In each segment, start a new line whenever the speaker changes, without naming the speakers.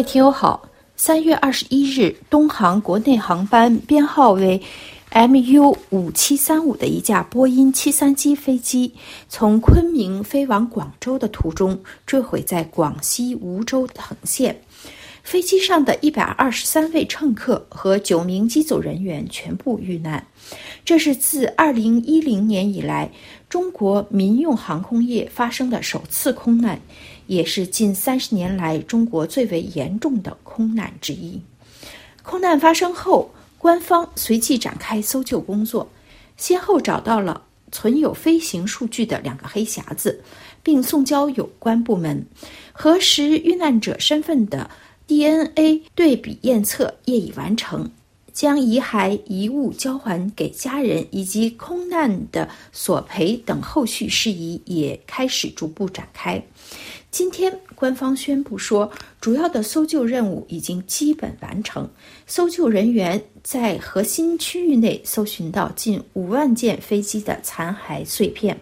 位听友好，三月二十一日，东航国内航班编号为 MU 五七三五的一架波音七三七飞机，从昆明飞往广州的途中坠毁在广西梧州藤县。飞机上的一百二十三位乘客和九名机组人员全部遇难。这是自二零一零年以来中国民用航空业发生的首次空难，也是近三十年来中国最为严重的空难之一。空难发生后，官方随即展开搜救工作，先后找到了存有飞行数据的两个黑匣子，并送交有关部门核实遇难者身份的。DNA 对比验测业已完成，将遗骸遗物交还给家人，以及空难的索赔等后续事宜也开始逐步展开。今天，官方宣布说，主要的搜救任务已经基本完成，搜救人员在核心区域内搜寻到近五万件飞机的残骸碎片。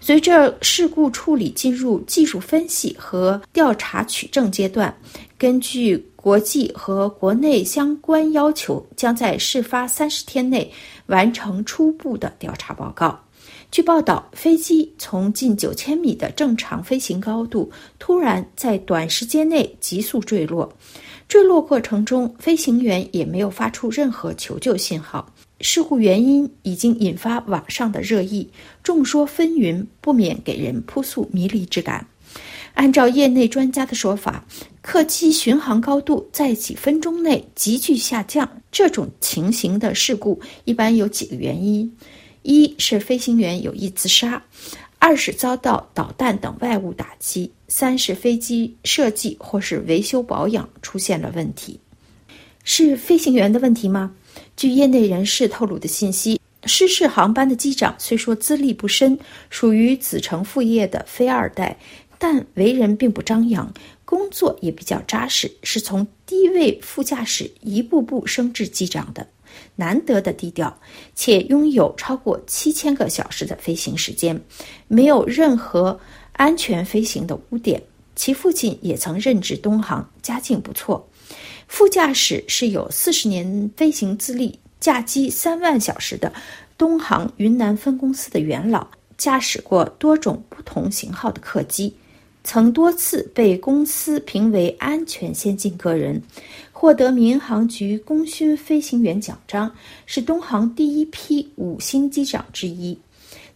随着事故处理进入技术分析和调查取证阶段。根据国际和国内相关要求，将在事发三十天内完成初步的调查报告。据报道，飞机从近九千米的正常飞行高度突然在短时间内急速坠落，坠落过程中飞行员也没有发出任何求救信号。事故原因已经引发网上的热议，众说纷纭，不免给人扑朔迷离之感。按照业内专家的说法，客机巡航高度在几分钟内急剧下降，这种情形的事故一般有几个原因：一是飞行员有意自杀；二是遭到导弹等外物打击；三是飞机设计或是维修保养出现了问题。是飞行员的问题吗？据业内人士透露的信息，失事航班的机长虽说资历不深，属于子承父业的非二代。但为人并不张扬，工作也比较扎实，是从低位副驾驶一步步升至机长的，难得的低调，且拥有超过七千个小时的飞行时间，没有任何安全飞行的污点。其父亲也曾任职东航，家境不错。副驾驶是有四十年飞行资历、驾机三万小时的东航云南分公司的元老，驾驶过多种不同型号的客机。曾多次被公司评为安全先进个人，获得民航局功勋飞行员奖章，是东航第一批五星机长之一。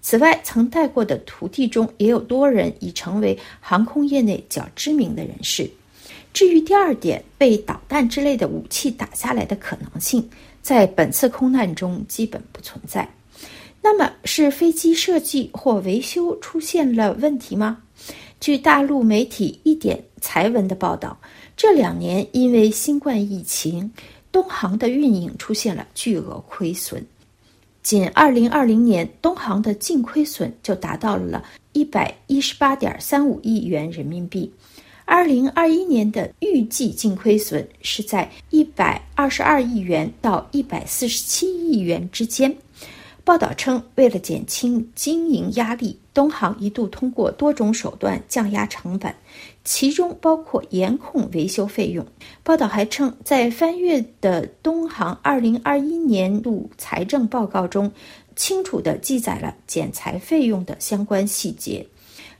此外，曾带过的徒弟中也有多人已成为航空业内较知名的人士。至于第二点，被导弹之类的武器打下来的可能性，在本次空难中基本不存在。那么，是飞机设计或维修出现了问题吗？据大陆媒体一点财文的报道，这两年因为新冠疫情，东航的运营出现了巨额亏损。仅2020年，东航的净亏损就达到了118.35亿元人民币。2021年的预计净亏损是在122亿元到147亿元之间。报道称，为了减轻经营压力，东航一度通过多种手段降压成本，其中包括严控维修费用。报道还称，在翻阅的东航2021年度财政报告中，清楚地记载了减裁费用的相关细节。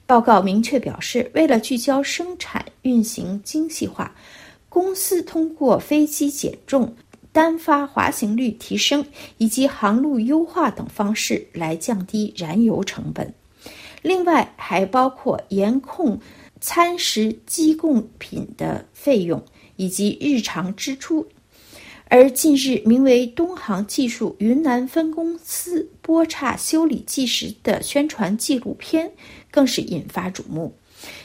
报告明确表示，为了聚焦生产运行精细化，公司通过飞机减重。单发滑行率提升以及航路优化等方式来降低燃油成本，另外还包括严控餐食机供品的费用以及日常支出。而近日名为“东航技术云南分公司波刹修理纪实”的宣传纪录片，更是引发瞩目。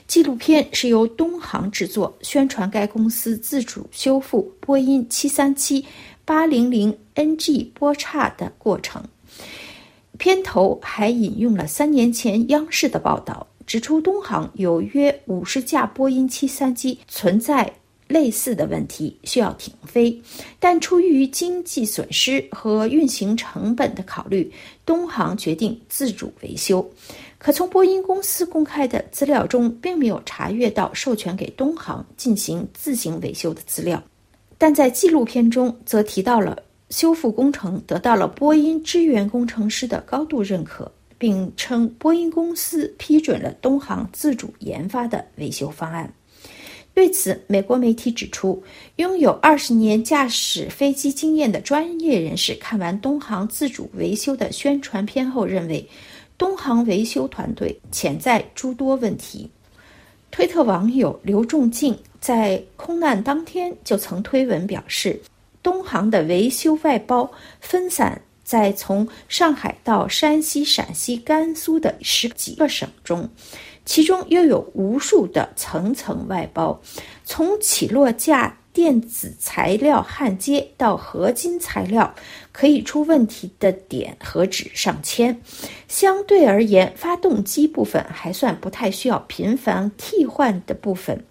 纪录片是由东航制作，宣传该公司自主修复波音737-800 NG 波刹的过程。片头还引用了三年前央视的报道，指出东航有约五十架波音737存在类似的问题，需要停飞，但出于经济损失和运行成本的考虑，东航决定自主维修。可从波音公司公开的资料中，并没有查阅到授权给东航进行自行维修的资料。但在纪录片中，则提到了修复工程得到了波音支援工程师的高度认可，并称波音公司批准了东航自主研发的维修方案。对此，美国媒体指出，拥有二十年驾驶飞机经验的专业人士看完东航自主维修的宣传片后，认为东航维修团队潜在诸多问题。推特网友刘仲敬。在空难当天，就曾推文表示，东航的维修外包分散在从上海到山西、陕西、甘肃的十几个省中，其中又有无数的层层外包，从起落架。电子材料焊接到合金材料，可以出问题的点何止上千。相对而言，发动机部分还算不太需要频繁替换的部分。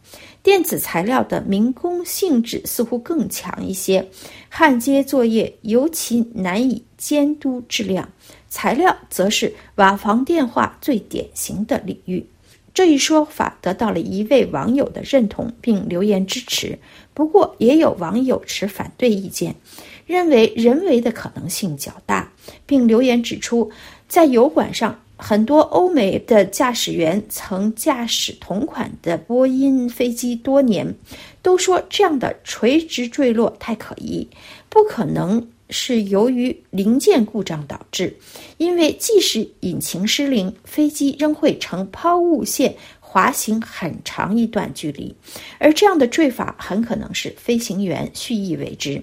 电子材料的民工性质似乎更强一些，焊接作业尤其难以监督质量。材料则是瓦房电话最典型的领域。这一说法得到了一位网友的认同，并留言支持。不过，也有网友持反对意见，认为人为的可能性较大，并留言指出，在油管上，很多欧美的驾驶员曾驾驶同款的波音飞机多年，都说这样的垂直坠落太可疑，不可能。是由于零件故障导致，因为即使引擎失灵，飞机仍会呈抛物线滑行很长一段距离，而这样的坠法很可能是飞行员蓄意为之。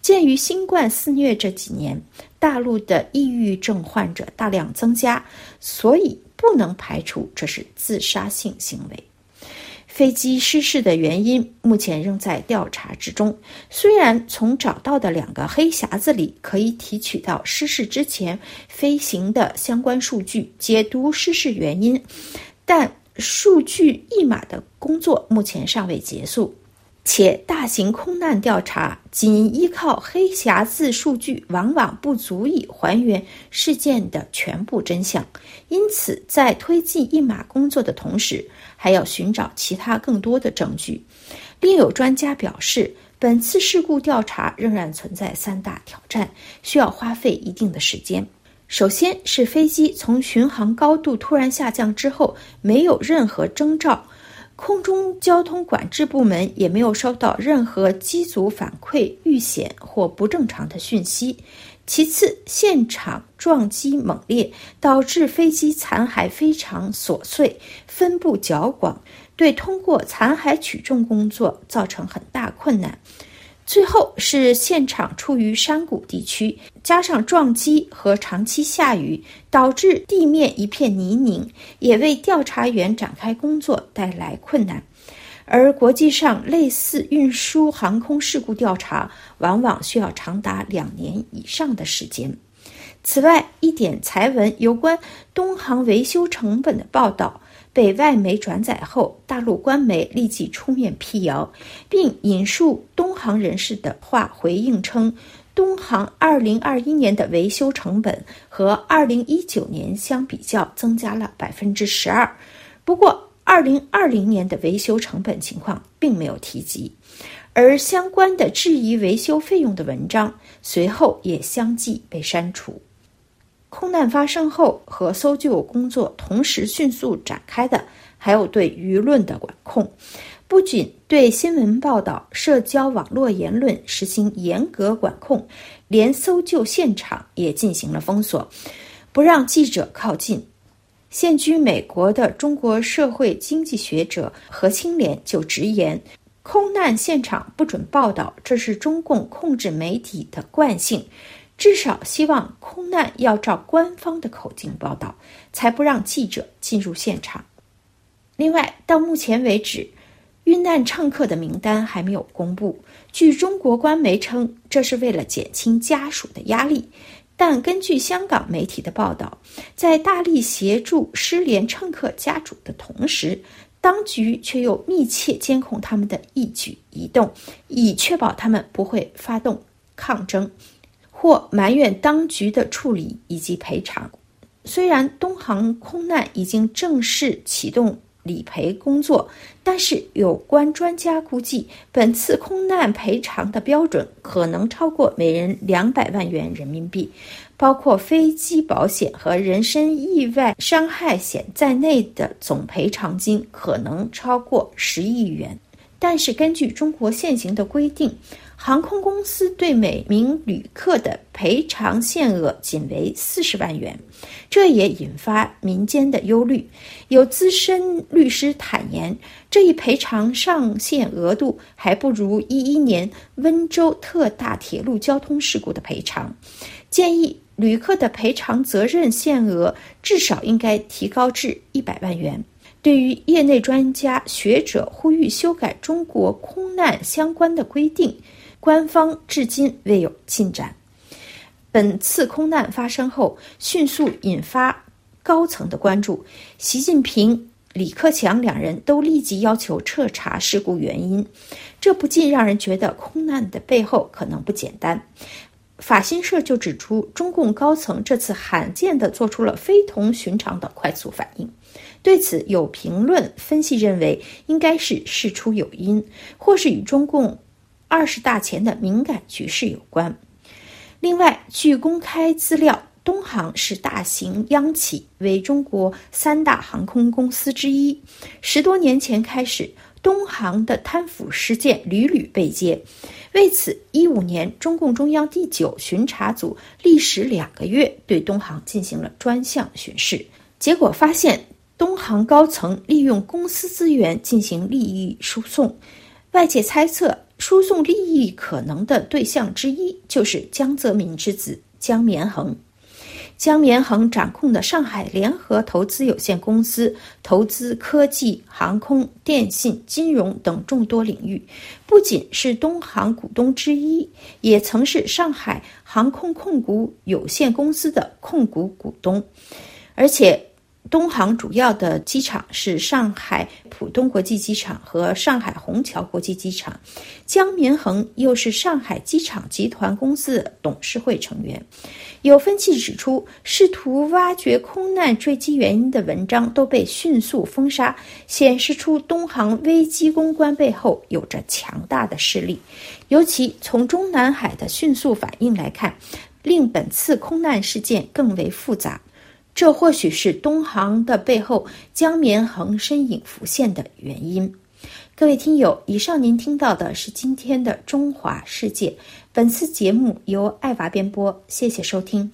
鉴于新冠肆虐这几年，大陆的抑郁症患者大量增加，所以不能排除这是自杀性行为。飞机失事的原因目前仍在调查之中。虽然从找到的两个黑匣子里可以提取到失事之前飞行的相关数据，解读失事原因，但数据译码的工作目前尚未结束。且大型空难调查仅依靠黑匣子数据，往往不足以还原事件的全部真相。因此，在推进译码工作的同时，还要寻找其他更多的证据。另有专家表示，本次事故调查仍然存在三大挑战，需要花费一定的时间。首先是飞机从巡航高度突然下降之后，没有任何征兆。空中交通管制部门也没有收到任何机组反馈遇险或不正常的讯息。其次，现场撞击猛烈，导致飞机残骸非常琐碎，分布较广，对通过残骸取证工作造成很大困难。最后是现场处于山谷地区，加上撞击和长期下雨，导致地面一片泥泞，也为调查员展开工作带来困难。而国际上类似运输航空事故调查，往往需要长达两年以上的时间。此外，一点财文有关东航维修成本的报道。被外媒转载后，大陆官媒立即出面辟谣，并引述东航人士的话回应称，东航2021年的维修成本和2019年相比较增加了百分之十二。不过，2020年的维修成本情况并没有提及，而相关的质疑维修费用的文章随后也相继被删除。空难发生后和搜救工作同时迅速展开的，还有对舆论的管控。不仅对新闻报道、社交网络言论实行严格管控，连搜救现场也进行了封锁，不让记者靠近。现居美国的中国社会经济学者何清莲就直言：“空难现场不准报道，这是中共控制媒体的惯性。”至少希望空难要照官方的口径报道，才不让记者进入现场。另外，到目前为止，遇难乘客的名单还没有公布。据中国官媒称，这是为了减轻家属的压力。但根据香港媒体的报道，在大力协助失联乘客家属的同时，当局却又密切监控他们的一举一动，以确保他们不会发动抗争。或埋怨当局的处理以及赔偿，虽然东航空难已经正式启动理赔工作，但是有关专家估计，本次空难赔偿的标准可能超过每人两百万元人民币，包括飞机保险和人身意外伤害险在内的总赔偿金可能超过十亿元。但是，根据中国现行的规定，航空公司对每名旅客的赔偿限额仅为四十万元，这也引发民间的忧虑。有资深律师坦言，这一赔偿上限额度还不如一一年温州特大铁路交通事故的赔偿，建议旅客的赔偿责任限额至少应该提高至一百万元。对于业内专家学者呼吁修改中国空难相关的规定。官方至今未有进展。本次空难发生后，迅速引发高层的关注。习近平、李克强两人都立即要求彻查事故原因，这不禁让人觉得空难的背后可能不简单。法新社就指出，中共高层这次罕见地做出了非同寻常的快速反应。对此，有评论分析认为，应该是事出有因，或是与中共。二十大前的敏感局势有关。另外，据公开资料，东航是大型央企，为中国三大航空公司之一。十多年前开始，东航的贪腐事件屡屡被揭。为此，一五年，中共中央第九巡查组历时两个月对东航进行了专项巡视，结果发现，东航高层利用公司资源进行利益输送。外界猜测。输送利益可能的对象之一就是江泽民之子江绵恒。江绵恒掌控的上海联合投资有限公司投资科技、航空、电信、金融等众多领域，不仅是东航股东之一，也曾是上海航空控股有限公司的控股股东，而且。东航主要的机场是上海浦东国际机场和上海虹桥国际机场，江绵恒又是上海机场集团公司的董事会成员。有分析指出，试图挖掘空难坠机原因的文章都被迅速封杀，显示出东航危机公关背后有着强大的势力。尤其从中南海的迅速反应来看，令本次空难事件更为复杂。这或许是东航的背后江绵恒身影浮现的原因。各位听友，以上您听到的是今天的中华世界。本次节目由爱娃编播，谢谢收听。